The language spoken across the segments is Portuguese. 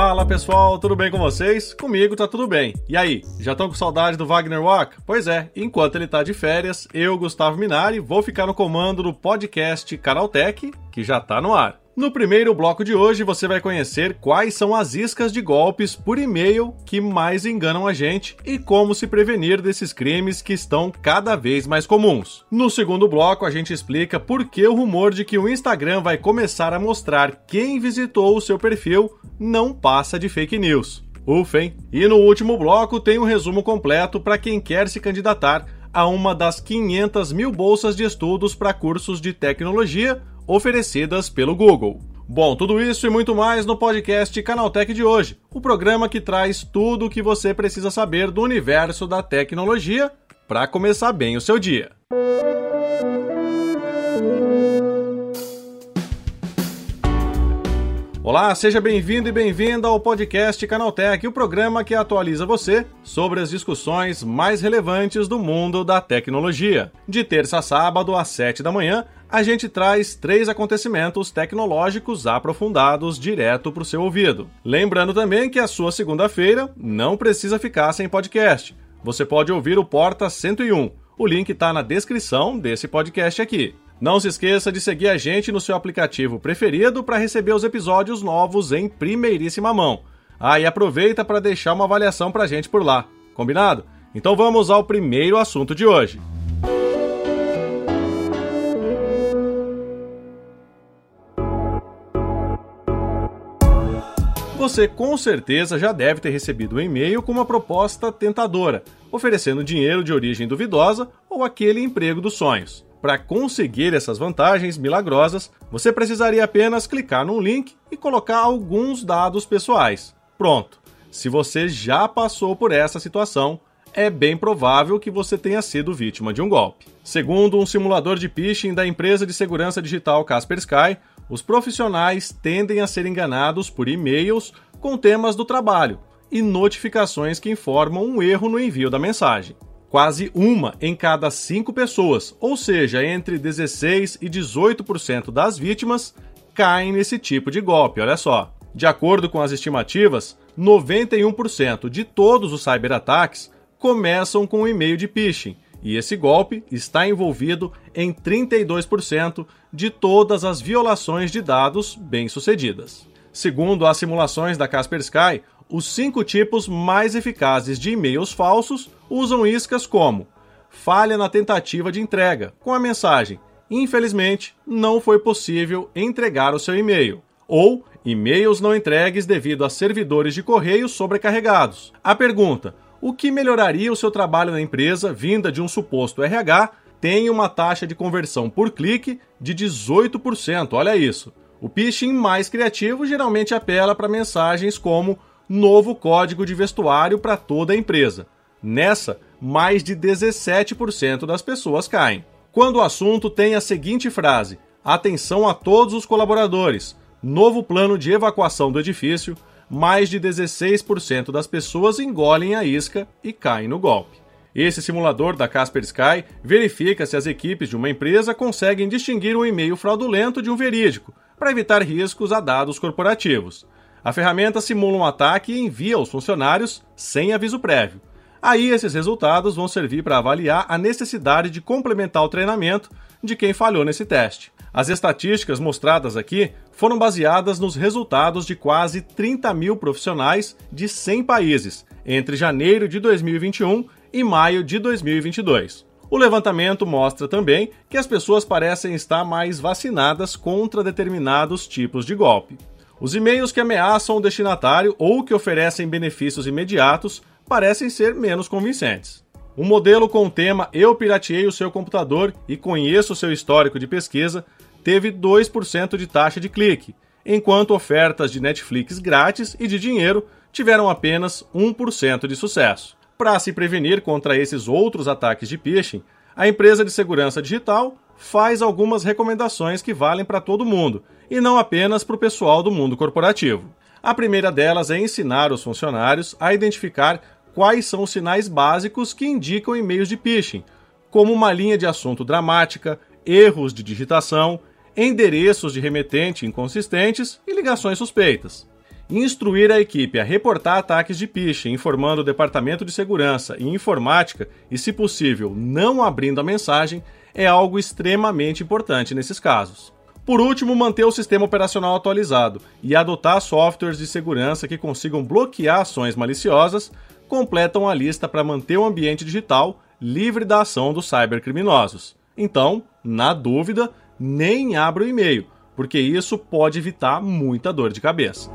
Fala pessoal, tudo bem com vocês? Comigo tá tudo bem. E aí, já estão com saudade do Wagner Walk? Pois é, enquanto ele tá de férias, eu, Gustavo Minari, vou ficar no comando do podcast Canaltech, que já tá no ar. No primeiro bloco de hoje, você vai conhecer quais são as iscas de golpes por e-mail que mais enganam a gente e como se prevenir desses crimes que estão cada vez mais comuns. No segundo bloco, a gente explica por que o rumor de que o Instagram vai começar a mostrar quem visitou o seu perfil não passa de fake news. Ufem! E no último bloco tem um resumo completo para quem quer se candidatar a uma das 500 mil bolsas de estudos para cursos de tecnologia oferecidas pelo Google. Bom, tudo isso e muito mais no podcast Canaltech de hoje, o programa que traz tudo o que você precisa saber do universo da tecnologia para começar bem o seu dia. Olá, seja bem-vindo e bem-vinda ao podcast Canaltech, o programa que atualiza você sobre as discussões mais relevantes do mundo da tecnologia. De terça a sábado, às 7 da manhã, a gente traz três acontecimentos tecnológicos aprofundados direto para o seu ouvido. Lembrando também que a sua segunda-feira não precisa ficar sem podcast. Você pode ouvir o Porta 101. O link está na descrição desse podcast aqui. Não se esqueça de seguir a gente no seu aplicativo preferido para receber os episódios novos em primeiríssima mão. Ah, e aproveita para deixar uma avaliação para a gente por lá. Combinado? Então vamos ao primeiro assunto de hoje. Você com certeza já deve ter recebido um e-mail com uma proposta tentadora, oferecendo dinheiro de origem duvidosa ou aquele emprego dos sonhos. Para conseguir essas vantagens milagrosas, você precisaria apenas clicar num link e colocar alguns dados pessoais. Pronto! Se você já passou por essa situação, é bem provável que você tenha sido vítima de um golpe. Segundo um simulador de phishing da empresa de segurança digital Kaspersky, os profissionais tendem a ser enganados por e-mails com temas do trabalho e notificações que informam um erro no envio da mensagem. Quase uma em cada cinco pessoas, ou seja, entre 16 e 18% das vítimas, caem nesse tipo de golpe, olha só. De acordo com as estimativas, 91% de todos os cyberataques começam com um e-mail de phishing, e esse golpe está envolvido em 32% de todas as violações de dados bem-sucedidas. Segundo as simulações da Kaspersky, os cinco tipos mais eficazes de e-mails falsos usam iscas como falha na tentativa de entrega, com a mensagem infelizmente não foi possível entregar o seu e-mail, ou e-mails não entregues devido a servidores de correio sobrecarregados. A pergunta: o que melhoraria o seu trabalho na empresa vinda de um suposto RH tem uma taxa de conversão por clique de 18%. Olha isso. O phishing mais criativo geralmente apela para mensagens como novo código de vestuário para toda a empresa. Nessa, mais de 17% das pessoas caem. Quando o assunto tem a seguinte frase: Atenção a todos os colaboradores. Novo plano de evacuação do edifício. Mais de 16% das pessoas engolem a isca e caem no golpe. Esse simulador da Kaspersky verifica se as equipes de uma empresa conseguem distinguir um e-mail fraudulento de um verídico, para evitar riscos a dados corporativos. A ferramenta simula um ataque e envia aos funcionários sem aviso prévio. Aí esses resultados vão servir para avaliar a necessidade de complementar o treinamento de quem falhou nesse teste. As estatísticas mostradas aqui foram baseadas nos resultados de quase 30 mil profissionais de 100 países entre janeiro de 2021 e maio de 2022. O levantamento mostra também que as pessoas parecem estar mais vacinadas contra determinados tipos de golpe. Os e-mails que ameaçam o destinatário ou que oferecem benefícios imediatos parecem ser menos convincentes. Um modelo com o tema Eu pirateei o seu computador e conheço o seu histórico de pesquisa teve 2% de taxa de clique, enquanto ofertas de Netflix grátis e de dinheiro tiveram apenas 1% de sucesso. Para se prevenir contra esses outros ataques de phishing, a empresa de segurança digital faz algumas recomendações que valem para todo mundo e não apenas para o pessoal do mundo corporativo. A primeira delas é ensinar os funcionários a identificar quais são os sinais básicos que indicam e-mails de phishing, como uma linha de assunto dramática, erros de digitação, endereços de remetente inconsistentes e ligações suspeitas. Instruir a equipe a reportar ataques de phishing, informando o departamento de segurança e informática e, se possível, não abrindo a mensagem, é algo extremamente importante nesses casos. Por último, manter o sistema operacional atualizado e adotar softwares de segurança que consigam bloquear ações maliciosas completam a lista para manter o ambiente digital livre da ação dos cybercriminosos. Então, na dúvida, nem abra o e-mail, porque isso pode evitar muita dor de cabeça.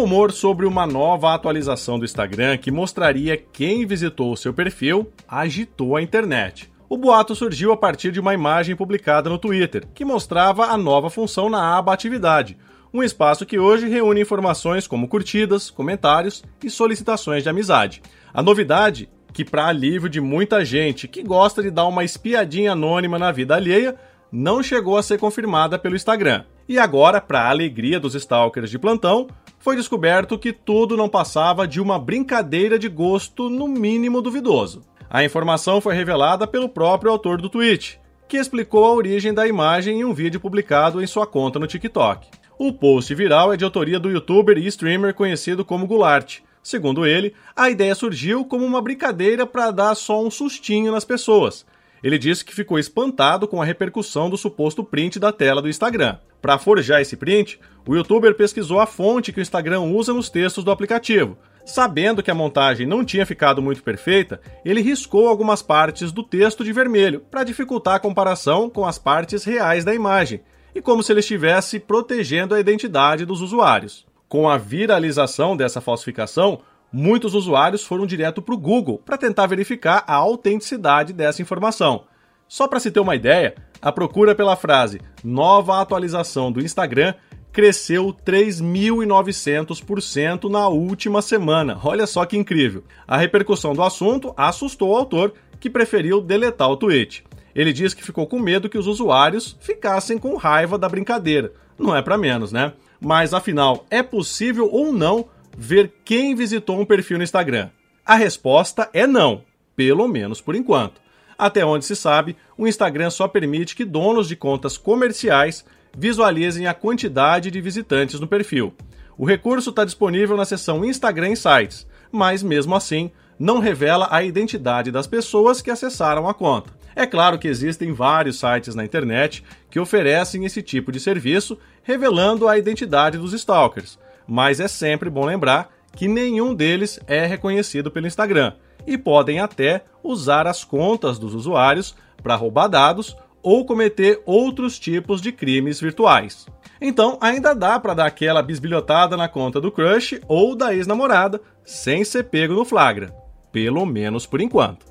Rumor sobre uma nova atualização do Instagram que mostraria quem visitou seu perfil agitou a internet. O boato surgiu a partir de uma imagem publicada no Twitter, que mostrava a nova função na aba Atividade, um espaço que hoje reúne informações como curtidas, comentários e solicitações de amizade. A novidade, que para alívio de muita gente que gosta de dar uma espiadinha anônima na vida alheia, não chegou a ser confirmada pelo Instagram. E agora, para a alegria dos stalkers de plantão, foi descoberto que tudo não passava de uma brincadeira de gosto, no mínimo duvidoso. A informação foi revelada pelo próprio autor do tweet, que explicou a origem da imagem em um vídeo publicado em sua conta no TikTok. O post viral é de autoria do youtuber e streamer conhecido como Goulart. Segundo ele, a ideia surgiu como uma brincadeira para dar só um sustinho nas pessoas. Ele disse que ficou espantado com a repercussão do suposto print da tela do Instagram. Para forjar esse print, o youtuber pesquisou a fonte que o Instagram usa nos textos do aplicativo. Sabendo que a montagem não tinha ficado muito perfeita, ele riscou algumas partes do texto de vermelho para dificultar a comparação com as partes reais da imagem, e como se ele estivesse protegendo a identidade dos usuários. Com a viralização dessa falsificação, muitos usuários foram direto para o Google para tentar verificar a autenticidade dessa informação. Só para se ter uma ideia, a procura pela frase nova atualização do Instagram cresceu 3.900% na última semana. Olha só que incrível. A repercussão do assunto assustou o autor, que preferiu deletar o tweet. Ele diz que ficou com medo que os usuários ficassem com raiva da brincadeira. Não é para menos, né? Mas afinal, é possível ou não ver quem visitou um perfil no Instagram? A resposta é não, pelo menos por enquanto. Até onde se sabe, o Instagram só permite que donos de contas comerciais visualizem a quantidade de visitantes no perfil. O recurso está disponível na seção Instagram Insights, mas mesmo assim não revela a identidade das pessoas que acessaram a conta. É claro que existem vários sites na internet que oferecem esse tipo de serviço, revelando a identidade dos stalkers, mas é sempre bom lembrar que nenhum deles é reconhecido pelo Instagram e podem até usar as contas dos usuários para roubar dados ou cometer outros tipos de crimes virtuais. Então, ainda dá para dar aquela bisbilhotada na conta do crush ou da ex-namorada sem ser pego no flagra, pelo menos por enquanto.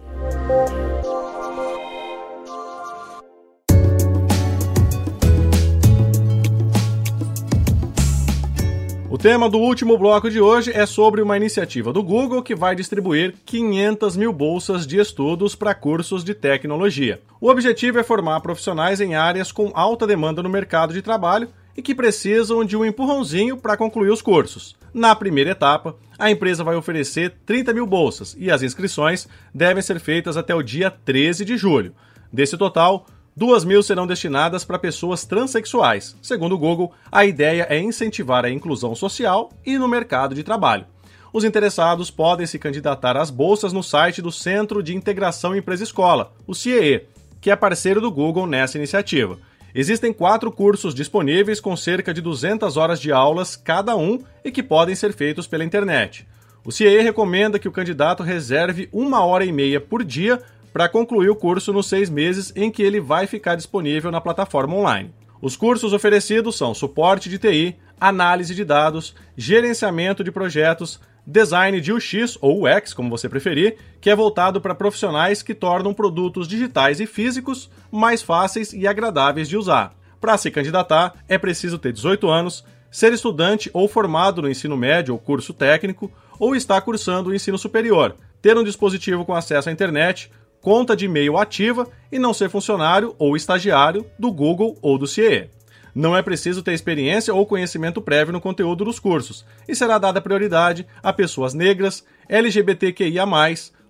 Tema do último bloco de hoje é sobre uma iniciativa do Google que vai distribuir 500 mil bolsas de estudos para cursos de tecnologia. O objetivo é formar profissionais em áreas com alta demanda no mercado de trabalho e que precisam de um empurrãozinho para concluir os cursos. Na primeira etapa, a empresa vai oferecer 30 mil bolsas e as inscrições devem ser feitas até o dia 13 de julho. Desse total, Duas mil serão destinadas para pessoas transexuais. Segundo o Google, a ideia é incentivar a inclusão social e no mercado de trabalho. Os interessados podem se candidatar às bolsas no site do Centro de Integração Empresa-Escola, o CIEE, que é parceiro do Google nessa iniciativa. Existem quatro cursos disponíveis com cerca de 200 horas de aulas cada um e que podem ser feitos pela internet. O CIEE recomenda que o candidato reserve uma hora e meia por dia para concluir o curso nos seis meses em que ele vai ficar disponível na plataforma online. Os cursos oferecidos são suporte de TI, análise de dados, gerenciamento de projetos, design de UX ou UX, como você preferir, que é voltado para profissionais que tornam produtos digitais e físicos mais fáceis e agradáveis de usar. Para se candidatar, é preciso ter 18 anos, ser estudante ou formado no ensino médio ou curso técnico, ou estar cursando o ensino superior, ter um dispositivo com acesso à internet, conta de e-mail ativa e não ser funcionário ou estagiário do Google ou do CIE. Não é preciso ter experiência ou conhecimento prévio no conteúdo dos cursos, e será dada prioridade a pessoas negras, LGBTQIA,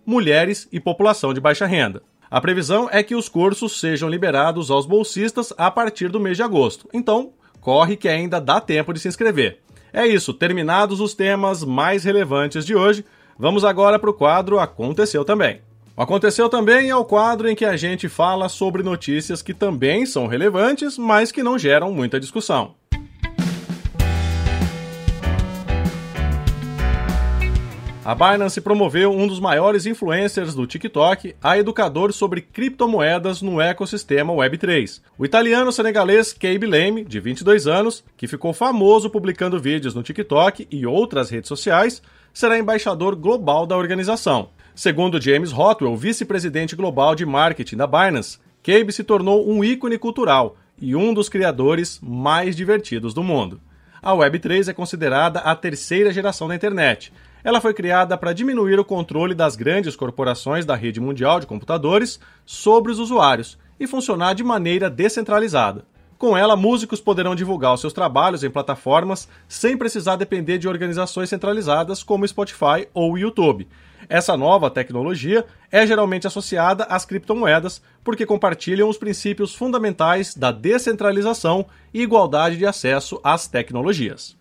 mulheres e população de baixa renda. A previsão é que os cursos sejam liberados aos bolsistas a partir do mês de agosto. Então, corre que ainda dá tempo de se inscrever. É isso, terminados os temas mais relevantes de hoje, vamos agora para o quadro Aconteceu Também. Aconteceu Também é o quadro em que a gente fala sobre notícias que também são relevantes, mas que não geram muita discussão. A Binance promoveu um dos maiores influencers do TikTok a educador sobre criptomoedas no ecossistema Web3. O italiano senegalês Cabe Lame, de 22 anos, que ficou famoso publicando vídeos no TikTok e outras redes sociais, será embaixador global da organização. Segundo James Hotwell, vice-presidente global de marketing da Binance, Cabe se tornou um ícone cultural e um dos criadores mais divertidos do mundo. A Web3 é considerada a terceira geração da internet ela foi criada para diminuir o controle das grandes corporações da rede mundial de computadores sobre os usuários e funcionar de maneira descentralizada. Com ela, músicos poderão divulgar os seus trabalhos em plataformas sem precisar depender de organizações centralizadas como Spotify ou YouTube. Essa nova tecnologia é geralmente associada às criptomoedas porque compartilham os princípios fundamentais da descentralização e igualdade de acesso às tecnologias.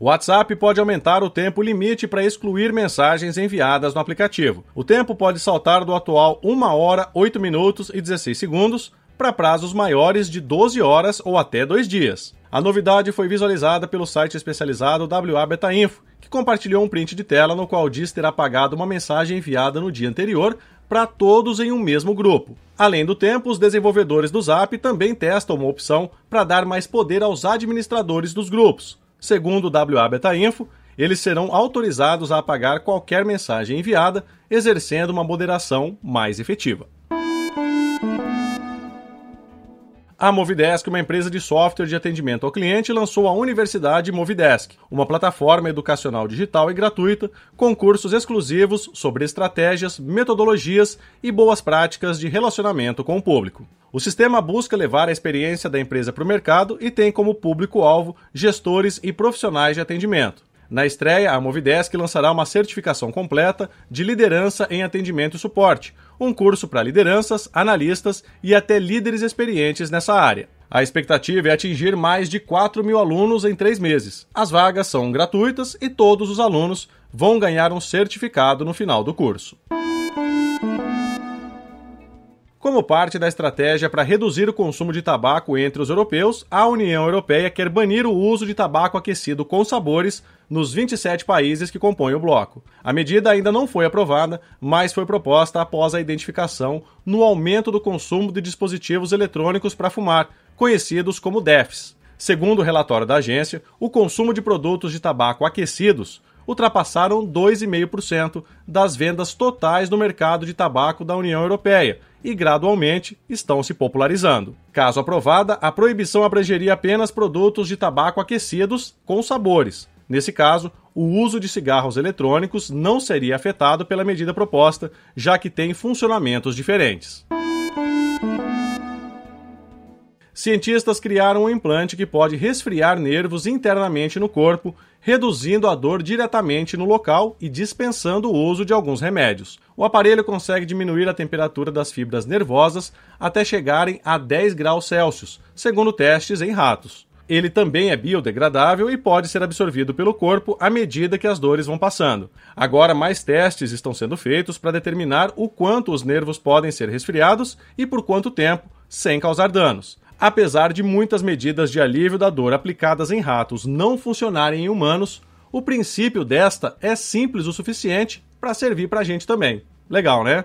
O WhatsApp pode aumentar o tempo limite para excluir mensagens enviadas no aplicativo. O tempo pode saltar do atual 1 hora, 8 minutos e 16 segundos para prazos maiores de 12 horas ou até 2 dias. A novidade foi visualizada pelo site especializado WA Beta Info, que compartilhou um print de tela no qual diz ter apagado uma mensagem enviada no dia anterior para todos em um mesmo grupo. Além do tempo, os desenvolvedores do Zap também testam uma opção para dar mais poder aos administradores dos grupos. Segundo o WA Beta Info, eles serão autorizados a apagar qualquer mensagem enviada, exercendo uma moderação mais efetiva. A Movidesk, uma empresa de software de atendimento ao cliente, lançou a Universidade Movidesk, uma plataforma educacional digital e gratuita com cursos exclusivos sobre estratégias, metodologias e boas práticas de relacionamento com o público. O sistema busca levar a experiência da empresa para o mercado e tem como público-alvo gestores e profissionais de atendimento. Na estreia, a Movidesk lançará uma certificação completa de liderança em atendimento e suporte, um curso para lideranças, analistas e até líderes experientes nessa área. A expectativa é atingir mais de 4 mil alunos em três meses. As vagas são gratuitas e todos os alunos vão ganhar um certificado no final do curso. Como parte da estratégia para reduzir o consumo de tabaco entre os europeus, a União Europeia quer banir o uso de tabaco aquecido com sabores nos 27 países que compõem o bloco. A medida ainda não foi aprovada, mas foi proposta após a identificação no aumento do consumo de dispositivos eletrônicos para fumar, conhecidos como DEFs. Segundo o relatório da agência, o consumo de produtos de tabaco aquecidos ultrapassaram 2,5% das vendas totais no mercado de tabaco da União Europeia e gradualmente estão se popularizando. Caso aprovada, a proibição abrangeria apenas produtos de tabaco aquecidos com sabores. Nesse caso, o uso de cigarros eletrônicos não seria afetado pela medida proposta, já que tem funcionamentos diferentes. Cientistas criaram um implante que pode resfriar nervos internamente no corpo reduzindo a dor diretamente no local e dispensando o uso de alguns remédios. O aparelho consegue diminuir a temperatura das fibras nervosas até chegarem a 10 graus Celsius, segundo testes em ratos. Ele também é biodegradável e pode ser absorvido pelo corpo à medida que as dores vão passando. Agora, mais testes estão sendo feitos para determinar o quanto os nervos podem ser resfriados e por quanto tempo, sem causar danos. Apesar de muitas medidas de alívio da dor aplicadas em ratos não funcionarem em humanos, o princípio desta é simples o suficiente para servir para a gente também. Legal, né?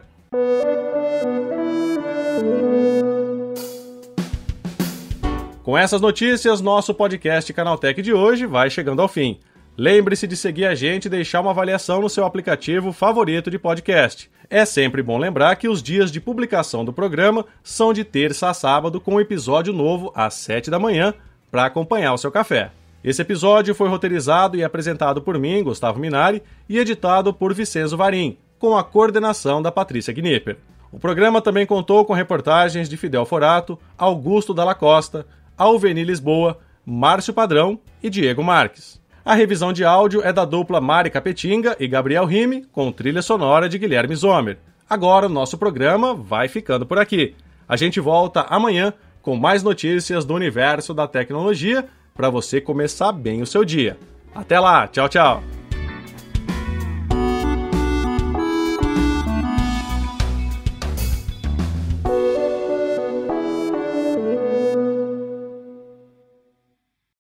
Com essas notícias, nosso podcast Canaltech de hoje vai chegando ao fim. Lembre-se de seguir a gente e deixar uma avaliação no seu aplicativo favorito de podcast. É sempre bom lembrar que os dias de publicação do programa são de terça a sábado, com um episódio novo às 7 da manhã, para acompanhar o seu café. Esse episódio foi roteirizado e apresentado por mim, Gustavo Minari, e editado por Vicenzo Varim, com a coordenação da Patrícia Gnipper. O programa também contou com reportagens de Fidel Forato, Augusto Dalla Costa, Alveni Lisboa, Márcio Padrão e Diego Marques. A revisão de áudio é da dupla Mari Capetinga e Gabriel Rime, com trilha sonora de Guilherme Zomer. Agora o nosso programa vai ficando por aqui. A gente volta amanhã com mais notícias do universo da tecnologia para você começar bem o seu dia. Até lá, tchau, tchau.